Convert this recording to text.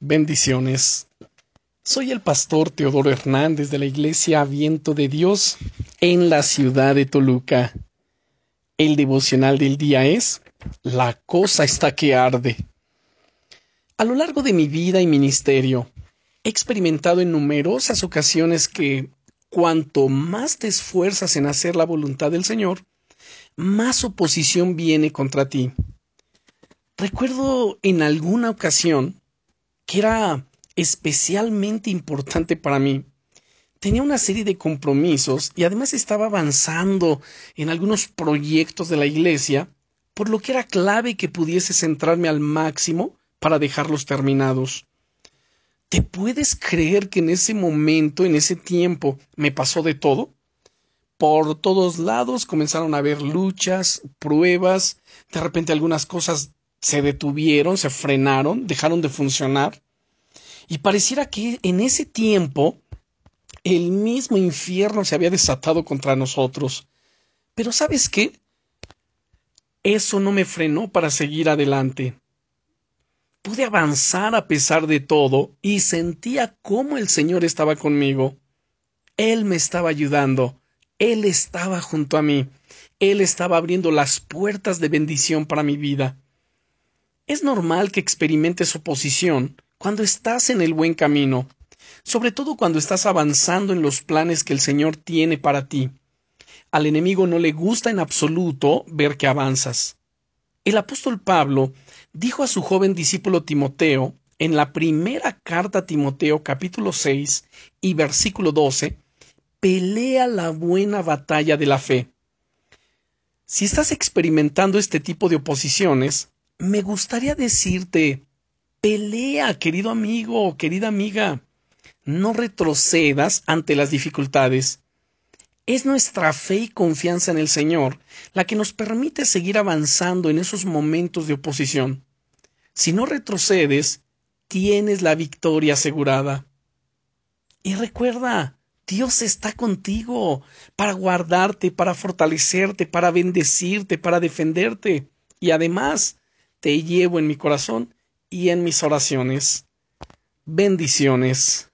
Bendiciones. Soy el pastor Teodoro Hernández de la Iglesia Viento de Dios en la ciudad de Toluca. El devocional del día es La cosa está que arde. A lo largo de mi vida y ministerio, he experimentado en numerosas ocasiones que cuanto más te esfuerzas en hacer la voluntad del Señor, más oposición viene contra ti. Recuerdo en alguna ocasión que era especialmente importante para mí. Tenía una serie de compromisos y además estaba avanzando en algunos proyectos de la iglesia, por lo que era clave que pudiese centrarme al máximo para dejarlos terminados. ¿Te puedes creer que en ese momento, en ese tiempo, me pasó de todo? Por todos lados comenzaron a haber luchas, pruebas, de repente algunas cosas se detuvieron, se frenaron, dejaron de funcionar. Y pareciera que en ese tiempo el mismo infierno se había desatado contra nosotros. Pero ¿sabes qué? Eso no me frenó para seguir adelante. Pude avanzar a pesar de todo y sentía cómo el Señor estaba conmigo. Él me estaba ayudando. Él estaba junto a mí. Él estaba abriendo las puertas de bendición para mi vida. Es normal que experimentes oposición cuando estás en el buen camino, sobre todo cuando estás avanzando en los planes que el Señor tiene para ti. Al enemigo no le gusta en absoluto ver que avanzas. El apóstol Pablo dijo a su joven discípulo Timoteo, en la primera carta a Timoteo capítulo 6 y versículo 12, pelea la buena batalla de la fe. Si estás experimentando este tipo de oposiciones, me gustaría decirte Pelea, querido amigo, querida amiga. No retrocedas ante las dificultades. Es nuestra fe y confianza en el Señor la que nos permite seguir avanzando en esos momentos de oposición. Si no retrocedes, tienes la victoria asegurada. Y recuerda, Dios está contigo para guardarte, para fortalecerte, para bendecirte, para defenderte. Y además, te llevo en mi corazón y en mis oraciones. Bendiciones.